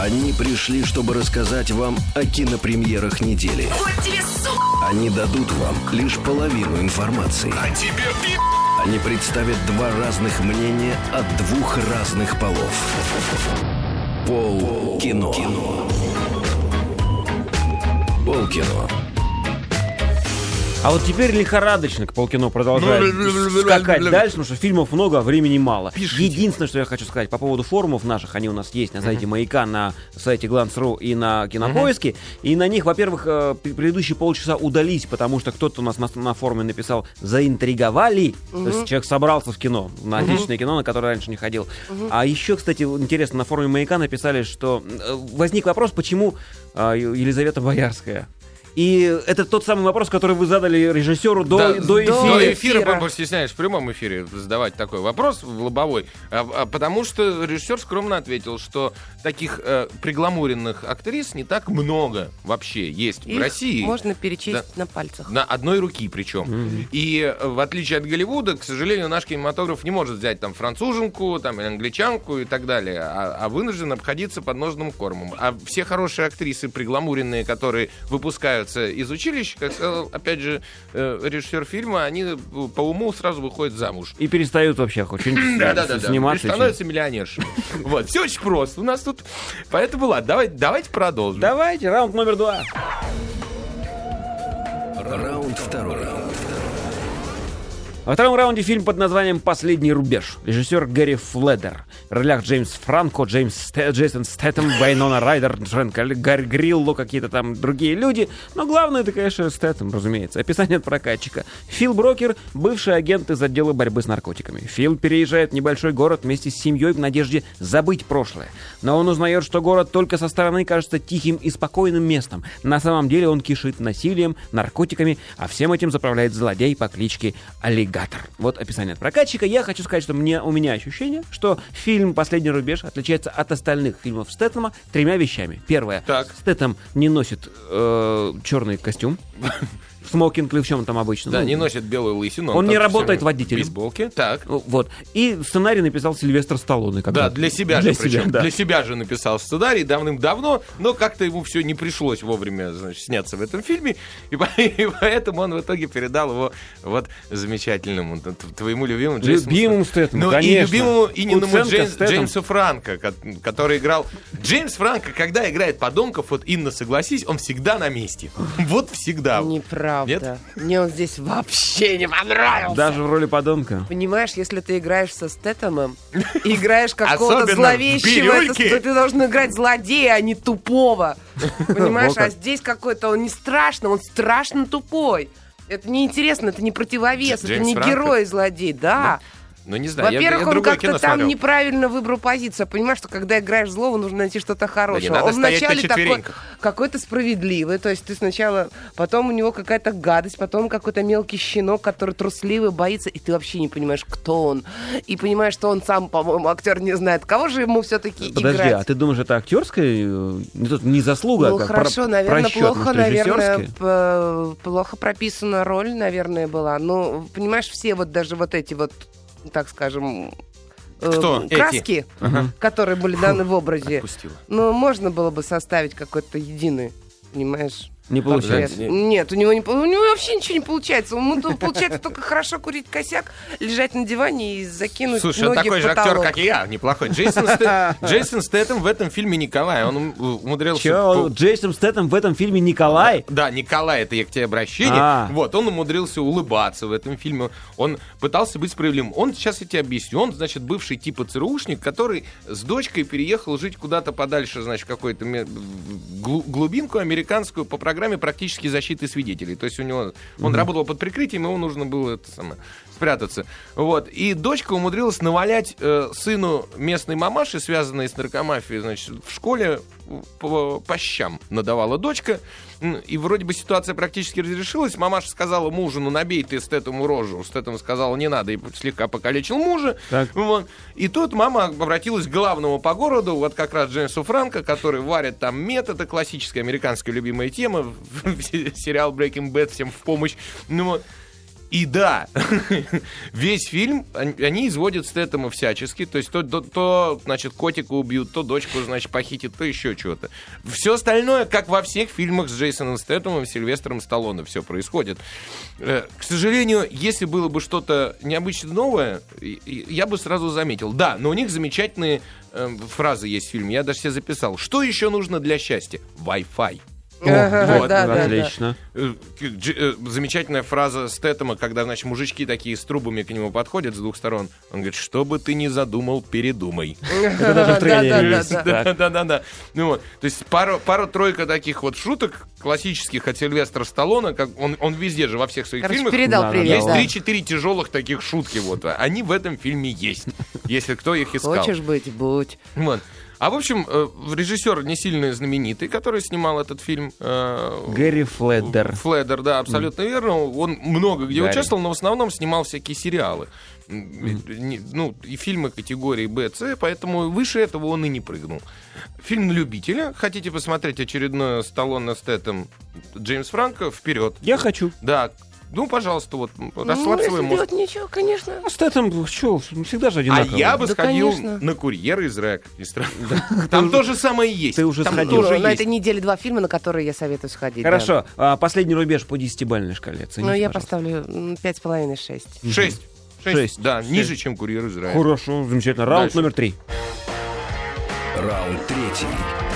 Они пришли, чтобы рассказать вам о кинопремьерах недели. Вот тебе, сука! Они дадут вам лишь половину информации. А тебе Они представят два разных мнения от двух разных полов. Пол кино. Пол кино. А вот теперь лихорадочно к полкино продолжает скакать дальше, потому что фильмов много, а времени мало. Единственное, что я хочу сказать по поводу форумов наших, они у нас есть на сайте Маяка, на сайте Glance.ru и на Кинопоиске. И на них, во-первых, э, пр- предыдущие полчаса удались, потому что кто-то у нас на, на форуме написал «заинтриговали». То есть человек собрался в кино, на отечественное кино, на которое раньше не ходил. А еще, кстати, интересно, на форуме Маяка написали, что э, возник вопрос, почему э, Елизавета Боярская. И это тот самый вопрос, который вы задали режиссеру до, Да, до До эфира. эфира, эфира. постесняешь в прямом эфире задавать такой вопрос в лобовой, а- а потому что режиссер скромно ответил, что таких э, пригламуренных актрис не так много вообще есть в Их России. можно перечесть на пальцах. На одной руки причем. И э, в отличие от Голливуда, к сожалению, наш кинематограф не может взять там француженку, там англичанку и так далее, а, а вынужден обходиться подножным кормом. А все хорошие актрисы, пригламуренные, которые выпускаются из училища, как сказал, опять же, э, режиссер фильма, они э, по уму сразу выходят замуж. И перестают вообще хоть что-нибудь Да-да-да. сниматься. И становятся миллионершами. Вот, все очень просто. У нас тут... Поэтому ладно, давайте, давайте продолжим. Давайте, раунд номер два. Раунд второй. Во втором раунде фильм под названием «Последний рубеж». Режиссер Гэри Фледер. В ролях Джеймс Франко, Джеймс Сте- Джейсон Стэттем, Вайнона Райдер, Джен Гарри Грилло, какие-то там другие люди. Но главное, это, конечно, Стэттем, разумеется. Описание от прокатчика. Фил Брокер — бывший агент из отдела борьбы с наркотиками. Фил переезжает в небольшой город вместе с семьей в надежде забыть прошлое. Но он узнает, что город только со стороны кажется тихим и спокойным местом. На самом деле он кишит насилием, наркотиками, а всем этим заправляет злодей по кличке Аллигатор. Вот описание от прокатчика. Я хочу сказать, что мне, у меня ощущение, что фильм «Последний рубеж» отличается от остальных фильмов Стэттема тремя вещами. Первое. Так. Стэттем не носит э, черный костюм. Смокинг или в чем там обычно. Да, Ну, не носит белую лысину. Он не работает водителем. В бейсболке. Так. Вот. И сценарий написал Сильвестр Сталлоне. как Да, для себя Для же, причем. себя, да. Для себя же написал сценарий давным-давно, но как-то ему все не пришлось вовремя, значит, сняться в этом фильме, и, по- и поэтому он в итоге передал его вот замечательному, твоему любимому Джейсону Любимому. Стэтхему, Ну, конечно. и любимому Ининому Куценко, Джеймс-. Джеймсу Франко, ко- который играл... Джеймс Франко, когда играет подонков, вот, Инна, согласись, он всегда на месте. Вот всегда. Неправда. Мне он здесь вообще не понравился. Даже в роли подонка. Понимаешь, если ты играешь со Стэтомом, играешь какого-то зловещего, это, ты должен играть злодея, а не тупого. Понимаешь, а здесь какой-то он не страшный, он страшно тупой. Это неинтересно, это не противовес, это не Франко? герой-злодей, да. Ну, не знаю, я- Во-первых, я он другое как-то там смотрел. неправильно выбрал позицию. Понимаешь, что когда играешь злого, нужно найти что-то хорошее. надо он вначале такой какой-то справедливый. То есть ты сначала, потом у него какая-то гадость, потом какой-то мелкий щенок, который трусливый, боится, и ты вообще не понимаешь, кто он. И понимаешь, что он сам, по-моему, актер не знает. Кого же ему все-таки Подожди, играть? а ты думаешь, это актерская, э, не, тут не заслуга, Ну а как хорошо, про- наверное, просчет, плохо, наверное, плохо прописана роль, наверное, была. Ну, понимаешь, все вот даже вот эти вот, так скажем, э, Кто эти? краски, которые были даны в образе, Отпустила. ну, можно было бы составить какой-то единый, понимаешь? Не получается. Нет, у него, не, у него вообще ничего не получается. Ему получается только хорошо курить косяк, лежать на диване и закинуть Слушай, он ноги такой в же актер, как и я, неплохой. Джейсон, Стэт- Джейсон Стэттем в этом фильме Николай. Он ум- умудрился... Че, Джейсон Стэттем в этом фильме Николай? Да, Николай, это я к тебе обращение. А. Вот, он умудрился улыбаться в этом фильме. Он пытался быть справедливым. Он, сейчас я тебе объясню, он, значит, бывший типа ЦРУшник, который с дочкой переехал жить куда-то подальше, значит, какую-то глубинку американскую по программе практически защиты свидетелей. То есть у него... Он работал под прикрытием, ему нужно было это самое, спрятаться. Вот. И дочка умудрилась навалять э, сыну местной мамаши, связанной с наркомафией, значит, в школе по, по щам надавала дочка. И вроде бы ситуация практически разрешилась. Мамаша сказала мужу, ну набей ты Стэтому рожу. Стэтом сказал, не надо, и слегка покалечил мужа. Так. Вот. И тут мама обратилась к главному по городу, вот как раз Джеймсу Франко, который варит там мед, это классическая американская любимая тема, сериал Breaking Bad всем в помощь. Ну вот. И да, весь фильм они изводят Стэттема всячески. То есть то, то, то, значит, котика убьют, то дочку, значит, похитят, то еще чего-то. Все остальное, как во всех фильмах с Джейсоном Стэттемом, Сильвестром Сталлоне, все происходит. Э, К сожалению, если было бы что-то необычно новое, и- и я бы сразу заметил. Да, но у них замечательные э, фразы есть в фильме. Я даже себе записал. Что еще нужно для счастья? Wi-Fi. Ага, вот, да, да, да. Отлично. Замечательная фраза Стэттема, когда, значит, мужички такие с трубами к нему подходят с двух сторон. Он говорит, что бы ты ни задумал, передумай. Да-да-да. Ну вот, то есть пару, пару-тройка таких вот шуток классических от Сильвестра Сталлоне, как он, он везде же во всех своих Короче, фильмах. передал Да, да, привет. Есть три-четыре тяжелых таких шутки вот. а Они в этом фильме есть, если кто их искал. Хочешь быть, будь. Вот. А в общем, э, режиссер не сильно знаменитый, который снимал этот фильм. э, Гэри Фледдер. Фледер, да, абсолютно верно. Он много где Гарри. участвовал, но в основном снимал всякие сериалы. Не- Ну, и фильмы категории Б, С, поэтому выше этого он и не прыгнул. Фильм на любителя. Хотите посмотреть очередное Сталлоне с Тетом Джеймс Франко? Вперед. Я хочу. Да. Ну, пожалуйста, вот Ну, расслабься если мозг. делать ничего, конечно. А Стэттем, что, всегда же А одинаково. я бы Да, сходил конечно. на курьера из рэк. Там то же самое есть. ты уже Там сходил. тоже Ну, на есть. этой неделе два фильма, на которые я советую сходить. да. Хорошо, а, последний рубеж по десятибалльной шкале. Оцените, Ну, я пожалуйста. поставлю м, пять с половиной, шесть. Шесть. Шесть. Шесть. Да, Шесть. ниже, чем курьер из рэк. Хорошо, замечательно. Раунд Дальше. номер три. Раунд третий.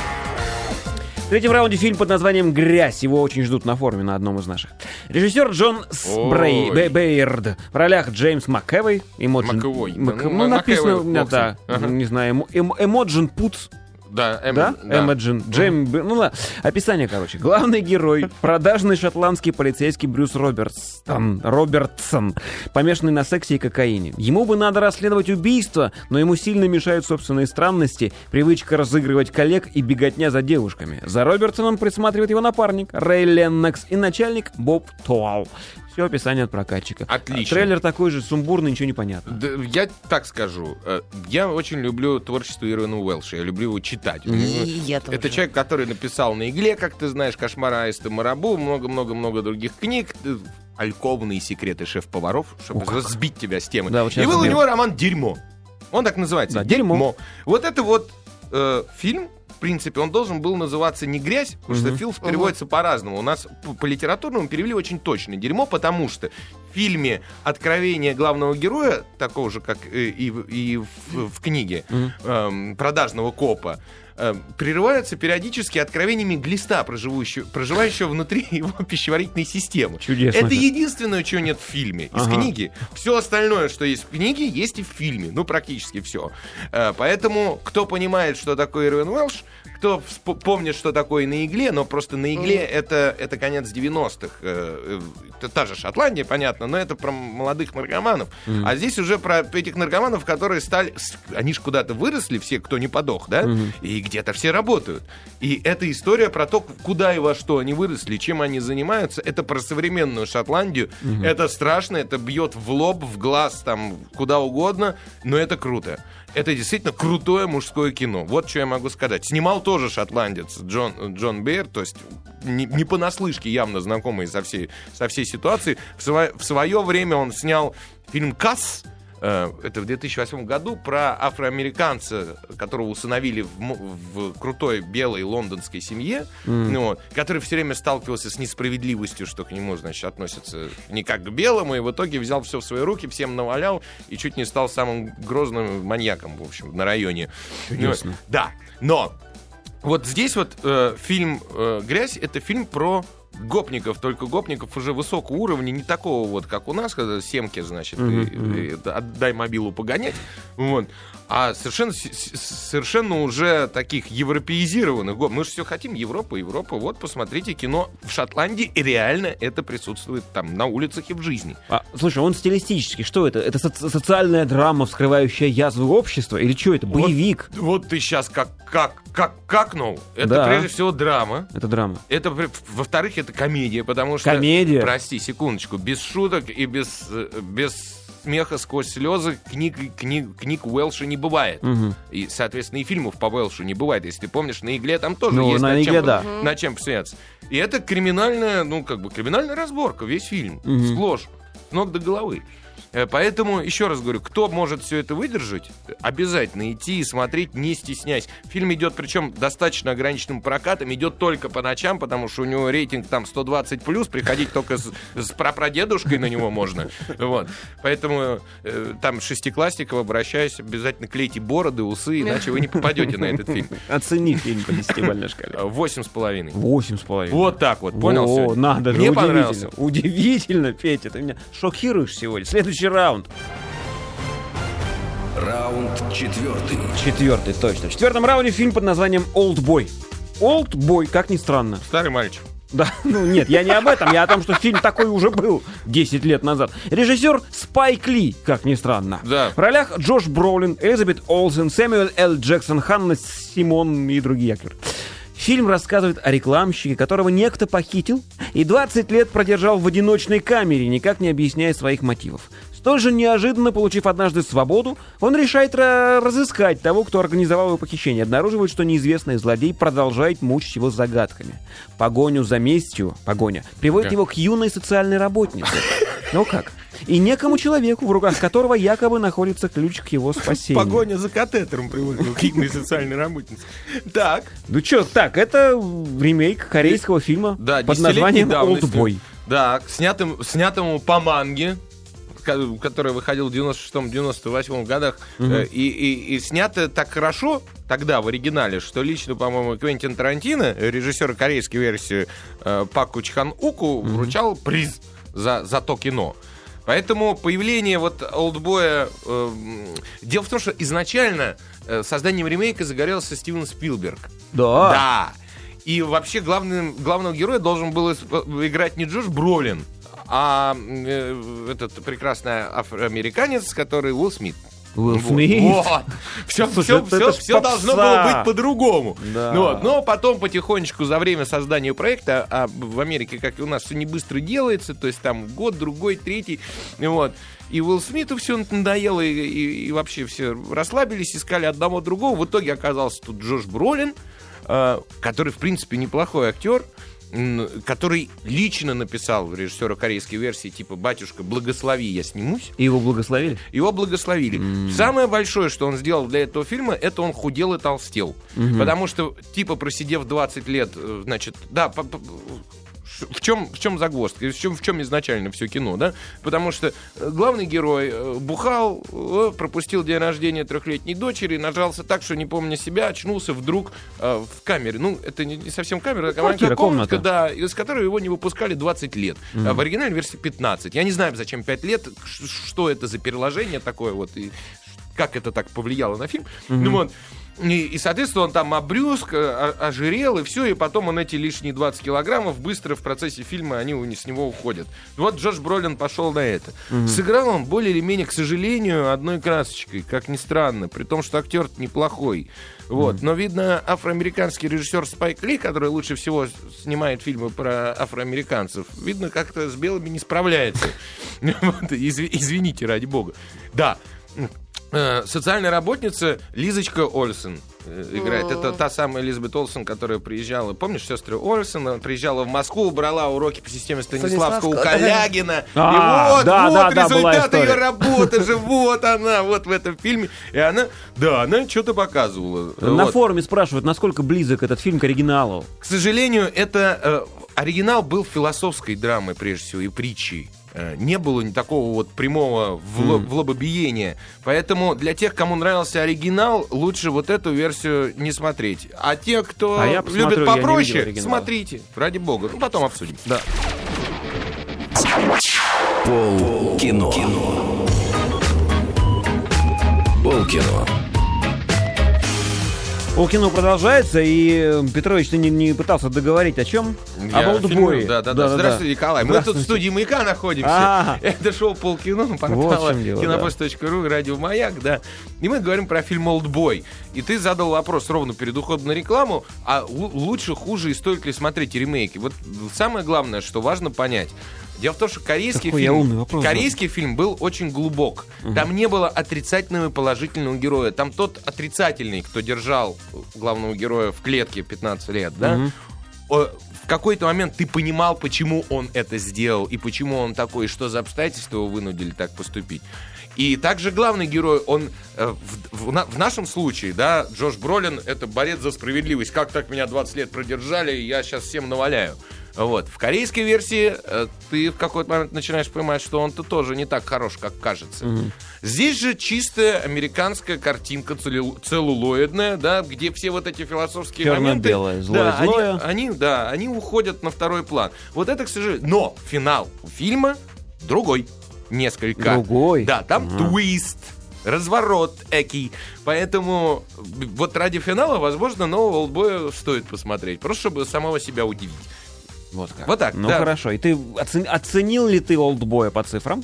В третьем раунде фильм под названием «Грязь». Его очень ждут на форуме на одном из наших. Режиссер Джон Сбрей. Бе- Бейерд. В ролях Джеймс МакЭвой. Эмоджин, Макэвой, да, Мак- ну, ну, написано да. Ага. не знаю, эмо- эм- Эмоджин Путс, Да, Эм- да? Эмоджин, Джейм, Б- ну ладно. Описание, короче. Главный герой, продажный шотландский полицейский Брюс Робертсон, Робертсон, помешанный на сексе и кокаине. Ему бы надо расследовать убийство, но ему сильно мешают собственные странности, привычка разыгрывать коллег и беготня за девушками. За Робертсоном присматривает его напарник Рэй Леннокс и начальник Боб Туал. Все описание от прокатчика. Отлично. Трейлер такой же сумбурный, ничего не понятно. Да, я так скажу. э, Я очень люблю творчество Ирвина Уэлша. Я люблю его читать. И него- я тоже. Это человек, который написал на игле, как ты знаешь, Кошмар Аиста Марабу, много-много-много других книг. э, Альковные секреты шеф-поваров, чтобы сбить тебя с темы. Да, вот И был у него роман Дерьмо. Он так называется. Да, «Дерьмо». Вот это вот э, фильм. В принципе, он должен был называться не грязь, потому что фильм переводится по-разному. У нас по, по литературному перевели очень точно дерьмо, потому что в фильме откровение главного героя, такого же, как э, и, в- и в, в книге эм, продажного копа, э, прерываются периодически откровениями глиста, проживающего, проживающего внутри его пищеварительной системы. Чудесно Это единственное, чего нет в фильме. Из Ага. книги. Все остальное, что есть в книге, есть и в фильме. Ну, практически все. Поэтому, кто понимает, что такое Ирвин Уэлш, кто помнит, что такое на игле, но просто на игле это, это конец 90-х. э, э, та же Шотландия, понятно, но это про молодых наркоманов. А здесь уже про этих наркоманов, которые стали... Они же куда-то выросли, все, кто не подох, да? И где-то все работают. И эта история про то, куда и во что они выросли, чем они занимаются, это про современную Шотландию. Это страшно, это бьет в лоб, в глаз, там, куда угодно, но это круто. Это действительно крутое мужское кино. Вот что я могу сказать. Снимал тоже шотландец Джон, Джон Бейер, то есть не, не понаслышке явно знакомый со всей, со всей ситуацией. В, сво- в свое время он снял фильм «Касс», это в 2008 году, про афроамериканца, которого усыновили в, в крутой белой лондонской семье, ну вот, который все время сталкивался с несправедливостью, что к нему, значит, относятся не как к белому, и в итоге взял все в свои руки, всем навалял и чуть не стал самым грозным маньяком, в общем, на районе. Чудесно. Ну, да, но вот здесь вот э, фильм э, «Грязь» — это фильм про гопников, только гопников уже высокого уровня, не такого вот, как у нас, когда семки, значит, и- и отдай мобилу погонять, вот, а совершенно, совершенно уже таких европеизированных гоп. Мы же все хотим Европа, Европа. Вот, посмотрите кино в Шотландии, и реально это присутствует там на улицах и в жизни. А, слушай, он стилистически, что это? Это соци- социальная драма, вскрывающая язвы общества? Или что это? Боевик? Вот, вот ты сейчас как, как, как, какнул. Это Да. прежде всего драма. Это драма. Это, во-вторых, это комедия, потому что... Комедия? Прости, секундочку. Без шуток и без, э, без смеха сквозь слезы книг, книг, книг Уэлша не бывает. Мгм. И, соответственно, и фильмов по Уэлшу не бывает. Если ты помнишь, на игле там тоже Ну, есть на над, «Игле», чем, да. над чем посмеяться. И это криминальная, ну, как бы, криминальная разборка, весь фильм. Мгм. Сплошь. ног до головы. Э, Поэтому, еще раз говорю, кто может все это выдержать, обязательно идти и смотреть, не стесняясь. Фильм идет, причем достаточно ограниченным прокатом, идет только по ночам, потому что у него рейтинг там 120 плюс, приходить только с, с прапрадедушкой на него можно. Вот. Поэтому э, там шестиклассников обращаюсь, обязательно клейте бороды, усы, иначе вы не попадете на этот фильм. Оцени фильм по десятибалльной шкале. Восемь с половиной. Восемь с половиной. Вот так вот, понял? О, надо же, Мне удивительно. понравился. Удивительно, Петя, ты меня шокируешь сегодня. Следующий раунд. Раунд четвертый. Четвертый, точно. В четвертом раунде фильм под названием «Олдбой». «Олдбой», как ни странно. Старый мальчик. Да, ну нет, я не об этом, я о том, что фильм такой уже был 10 лет назад. Режиссер Спайк Ли, как ни странно. Да. В ролях Джош Броулин, Элизабет Олсен, Сэмюэл Л. Джексон, Ханна Симон и другие актеры. Фильм рассказывает о рекламщике, которого некто похитил и 20 лет продержал в одиночной камере, никак не объясняя своих мотивов. Столь же неожиданно, получив однажды свободу, он решает ра- разыскать того, кто организовал его похищение. Обнаруживает, что неизвестный злодей продолжает мучить его загадками. Погоню за местью, погоня, приводит Да. его к юной социальной работнице. Ну как? И некому человеку, в руках которого якобы находится ключ к его спасению. Погоня за катетером приводит к хитной социальной работнице. Так. Ну чё, так, это ремейк корейского фильма Да, под названием. «Олдбой». Да, снятым, снятому по манге, который выходил в 96-98 годах, э, и, и, и снято так хорошо тогда в оригинале, что лично, по-моему, Квентин Тарантино, режиссер корейской версии э, Паку Чхан Уку, вручал приз за, за то кино. Поэтому появление вот Олдбоя... э, дело в том, что изначально э, созданием ремейка загорелся Стивен Спилберг. Да. Да. И вообще главным, главного героя должен был играть не Джош Бролин, а э, этот прекрасный афроамериканец, который Уилл Смит. Уилл. Смит. Вот. Все, Слушай, все, ж все должно было быть по-другому. Да. Ну вот. Но потом потихонечку за время создания проекта, а в Америке, как и у нас, все не быстро делается, то есть там год, другой, третий, вот. И Уилл Смиту все надоело, и, и- и вообще все расслабились, искали одного другого. В итоге оказался тут Джош Бролин, э, который, в принципе, неплохой актер, который лично написал режиссера корейской версии, типа «Батюшка, благослови, я снимусь». И его благословили? Его благословили. Самое большое, что он сделал для этого фильма, это он худел и толстел. Потому что, типа, просидев 20 лет, э, значит, да, в чем, в чем загвоздка? В чем, в чем изначально все кино, да? Потому что э, главный герой э, бухал, э, пропустил день рождения трехлетней дочери, нажался так, что не помня себя, очнулся вдруг э, в камере. Ну, это не, не совсем камера, это маленькая комнатка, комната. да, из которой его не выпускали 20 лет. А в оригинальной версии 15. Я не знаю, зачем 5 лет, что это за переложение такое вот, и как это так повлияло на фильм. Ну вот. И, и, соответственно, он там обрюзг, э, ожирел, и все, и потом он эти лишние 20 килограммов быстро в процессе фильма, они с него уходят. Вот Джош Бролин пошел на это. Сыграл он более или менее, к сожалению, одной красочкой, как ни странно, при том, что актер неплохой. Вот. Но, видно, афроамериканский режиссер Спайк Ли, который лучше всего снимает фильмы про афроамериканцев, видно, как-то с белыми не справляется. Извините, ради бога. Да. Э, Социальная работница Лизочка Ольсен э, играет. Это та самая Элизабет Олсен, которая приезжала, помнишь, сестры Ольсен, она приезжала в Москву, брала уроки по системе Станиславского у. Калягина. А, и вот, да, вот да, да, была результат ее работы же, вот она, вот в этом фильме. И она, да, она что-то показывала. На Вот. форуме спрашивают, насколько близок этот фильм к оригиналу. К сожалению, это э, оригинал был философской драмой, прежде всего, и притчей. Э, Не было ни такого вот прямого вло- влобобиения. Поэтому для тех, кому нравился оригинал, лучше вот эту версию не смотреть. А те, кто А я посмотрю, любит попроще, смотрите. Ради бога. Ну, потом обсудим. Да. Пол кино. Пол кино. Полкино продолжается, и э, Петрович, ты не, не пытался договорить о чем? Я Об. Олдбое. Да, да, да. Здравствуйте, Николай. Мы тут в Здравствуйте. студии «Маяка» находимся. А. Это шоу «Полкино», Вот портала в чем дело, кинопоиск.ру и радио «Маяк», да. И мы говорим про фильм «Олдбой». И ты задал вопрос ровно перед уходом на рекламу, а лу- лучше, хуже и стоит ли смотреть ремейки? Вот самое главное, что важно понять. Дело в том, что корейский Какой фильм, вопрос корейский фильм был очень глубок. Там не было отрицательного и положительного героя. Там тот отрицательный, кто держал главного героя в клетке 15 лет, да. О, в какой-то момент ты понимал, почему он это сделал, и почему он такой, и что за обстоятельства его вынудили так поступить. И также главный герой, он э, в, в в нашем случае, да, Джош Бролин это борец за справедливость. Как так меня 20 лет продержали, я сейчас всем наваляю. Вот. В корейской версии э, ты в какой-то момент начинаешь понимать, что он-то тоже не так хорош, как кажется. Здесь же чистая американская картинка целлю- целлулоидная, да, где все вот эти философские моменты... Черно-белое, злое, да, они- злое. Они, да, они уходят на второй план. Вот это, к сожалению... Но финал у фильма другой. Несколько. Другой? Да, там твист. Разворот экий. Поэтому вот ради финала, возможно, нового олдбоя стоит посмотреть. Просто чтобы самого себя удивить. Вот как. Вот так, Ну да. хорошо. И ты оцен- оценил ли ты олдбоя по цифрам?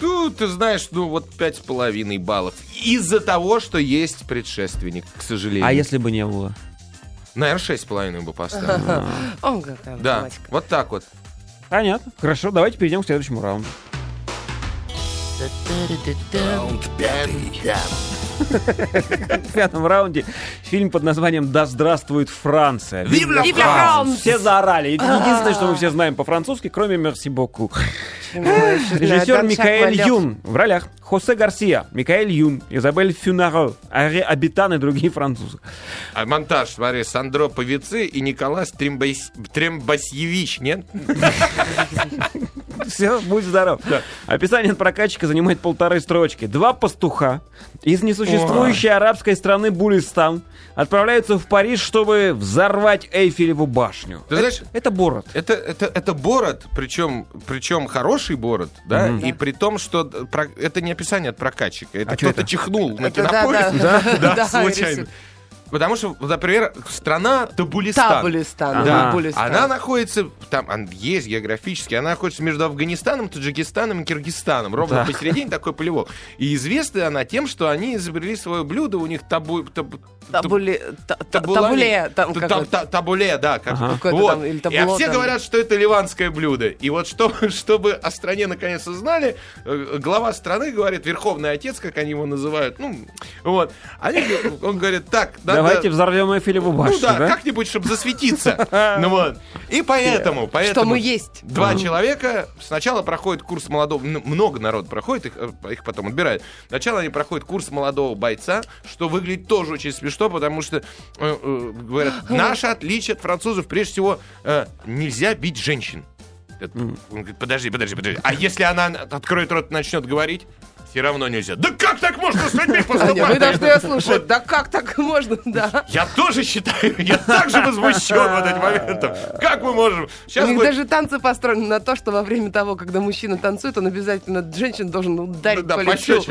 Ну, ты знаешь, ну вот пять с половиной баллов. Из-за того, что есть предшественник, к сожалению. А если бы не было? Наверное, шесть с половиной бы поставил. О, какая Да, вот так вот. Понятно. Хорошо, давайте перейдем к следующему раунду. Раунд пятый. В пятом раунде фильм под названием «Да здравствует Франция». La France! Все заорали. Это единственное, что мы все знаем по-французски, кроме еще знаю, Режиссер Микаэль. Юн в ролях Хосе Гарсия, Микаэль Юн, Изабель Фюнаро, Ари Абитан и другие французы. А монтаж, смотри, Сандро Павицы и Николас Трембасьевич, нет? Все, будь здоров. Описание от прокатчика занимает полторы строчки. Два пастуха из несуществующей арабской страны Булистан отправляются в Париж, чтобы взорвать Эйфелеву башню. Ты знаешь, Это Борот. Это, это, это бород, причем, причем хороший бород, да, и при том, что про- это не описание от прокатчика, это А кто-то это? чихнул на Это да, да. да, Да, случайно. Потому что, например, страна Табулистан. Табулистан. Да, Табулистан. она находится, там он есть географически, она находится между Афганистаном, Таджикистаном и Киргизстаном, ровно Да. посередине такой полевок. И известна она тем, что они изобрели свое блюдо, у них табу... табу- Табуле, табуле, табуле, да. Как, Ага. Вот. там, или И, табло все там. говорят, что это ливанское блюдо. И вот что, чтобы о стране наконец узнали, э, глава страны говорит, верховный отец, как они его называют, ну, вот. Они, он говорит, так, надо... Давайте взорвем Эйфелеву башню, Ну да, да? как-нибудь, чтобы засветиться. Ну вот. И поэтому, поэтому... мы есть. Два человека сначала проходят курс молодого... Много народ проходит, их, э, их потом отбирают. Сначала они проходят курс молодого бойца, что выглядит тоже очень смешно, потому что, э, э, говорят, наше отличие от французов, прежде всего, нельзя бить женщин. Он говорит, подожди, подожди, подожди. А если она откроет рот и начнет говорить? Все равно нельзя. Да как так можно с людьми поступать? Вы должны ее слушать. Да как так можно, да? Я тоже считаю, я так же возмущен вот этим моментом. Как мы можем? У Сейчас них будет- даже танцы построены на то, что во время того, когда мужчина танцует, он обязательно женщин должен ударить Да, по лицу.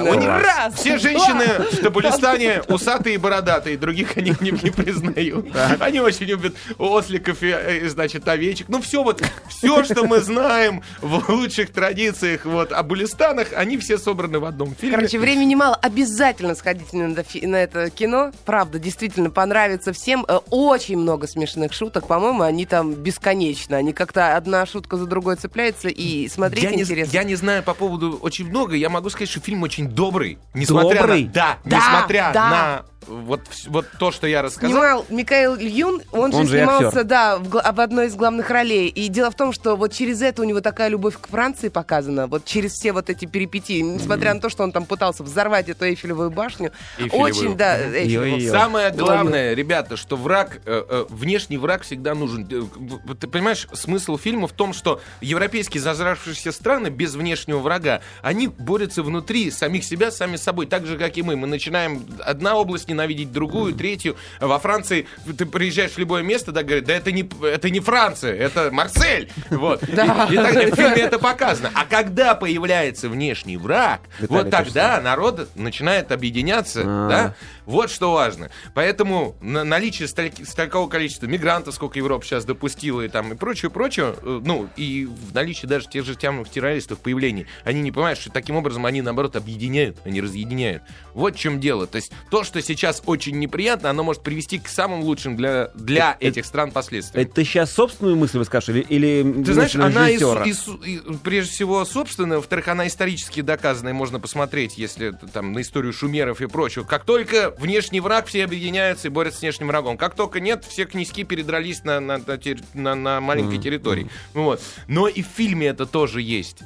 у них Раз! Все женщины в Табулистане усатые и бородатые, других они не, признают. Они очень любят осликов и, э, значит, овечек. Ну, все вот, все, что мы знаем в лучших традициях вот, о Булистанах, они все собраны в одном фильме. Короче, времени мало. Обязательно сходите на, на это кино. Правда, действительно понравится всем. Э, Очень много смешных шуток. По-моему, они там бесконечно. Они как-то одна шутка за другой цепляется, и смотреть я, не, интересно. я не знаю по поводу очень много. Я могу сказать, что фильм очень добрый. Несмотря Добрый? на... Да, Да, несмотря да. на вот, вот то, что я рассказал. Снимал Микаэл Юн, он, Он же снимался, актер. да, в, в одной из главных ролей. И дело в том, что вот через это у него такая любовь к Франции показана, вот через все вот эти перипетии, несмотря на то, что он там пытался взорвать эту Эйфелевую башню. Эйфелевую. Очень, да, Эйфелеву. Ё-ё. Самое главное, ребята, что враг, э, э, внешний враг всегда нужен. Э, Ты понимаешь, смысл фильма в том, что европейские зажравшиеся страны без внешнего врага, они борются внутри самих себя, сами с собой, так же, как и мы. Мы начинаем одна область ненавидеть другую, третью. Во Франции ты приезжаешь в любое место, да, говорят, да это не, это не Франция, это Марсель. Вот. И, и так далее. В фильме это показано. А когда появляется внешний враг, Виталий, вот тогда народ начинает объединяться, А. да? Вот что важно. Поэтому на- наличие столь- столького количества мигрантов, сколько Европа сейчас допустила и там и прочее, прочее, э, ну и в наличии даже тех же темных террористов появлений, они не понимают, что таким образом они наоборот объединяют, а не разъединяют. Вот в чем дело. То есть то, что сейчас очень неприятно, оно может привести к самым лучшим для, для Это- этих стран последствиям. Это ты сейчас собственную мысль выскажешь или, или Ты знаешь, она и, режиссера? су- и су- и, прежде всего собственная, во-вторых, она исторически доказанная, можно посмотреть, если там на историю шумеров и прочего. Как только внешний враг, все объединяются и борются с внешним врагом. Как только нет, все князьки передрались на, на, на на- на маленькой территории. Ну Вот. Но и в фильме это тоже есть.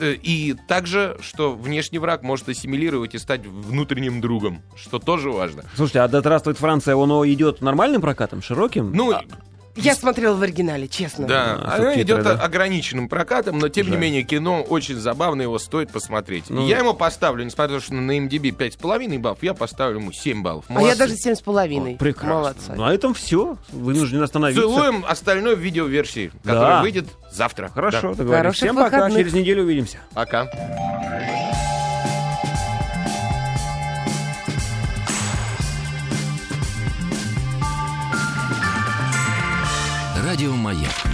И также, что внешний враг может ассимилировать и стать внутренним другом, что тоже важно. Слушайте, а «Да здравствует Франция», оно идет нормальным прокатом, широким? Ну, Я смотрела в оригинале, честно. Да, А, она идет да? ограниченным прокатом, но тем не Жаль. менее кино очень забавно, его стоит посмотреть. Ну. Я ему поставлю, несмотря на то, что на MDB 5,5 баллов, я поставлю ему 7 баллов. А я Молодцы. даже семь с половиной. Прекрасно. Молодцы. На этом все. Вынужден остановиться. Целуем остальной в видеоверсии, которая Да. выйдет завтра. Хорошо, Да. договорились. Хороших Всем пока, выходных. через неделю увидимся. Пока. Радио Маяк.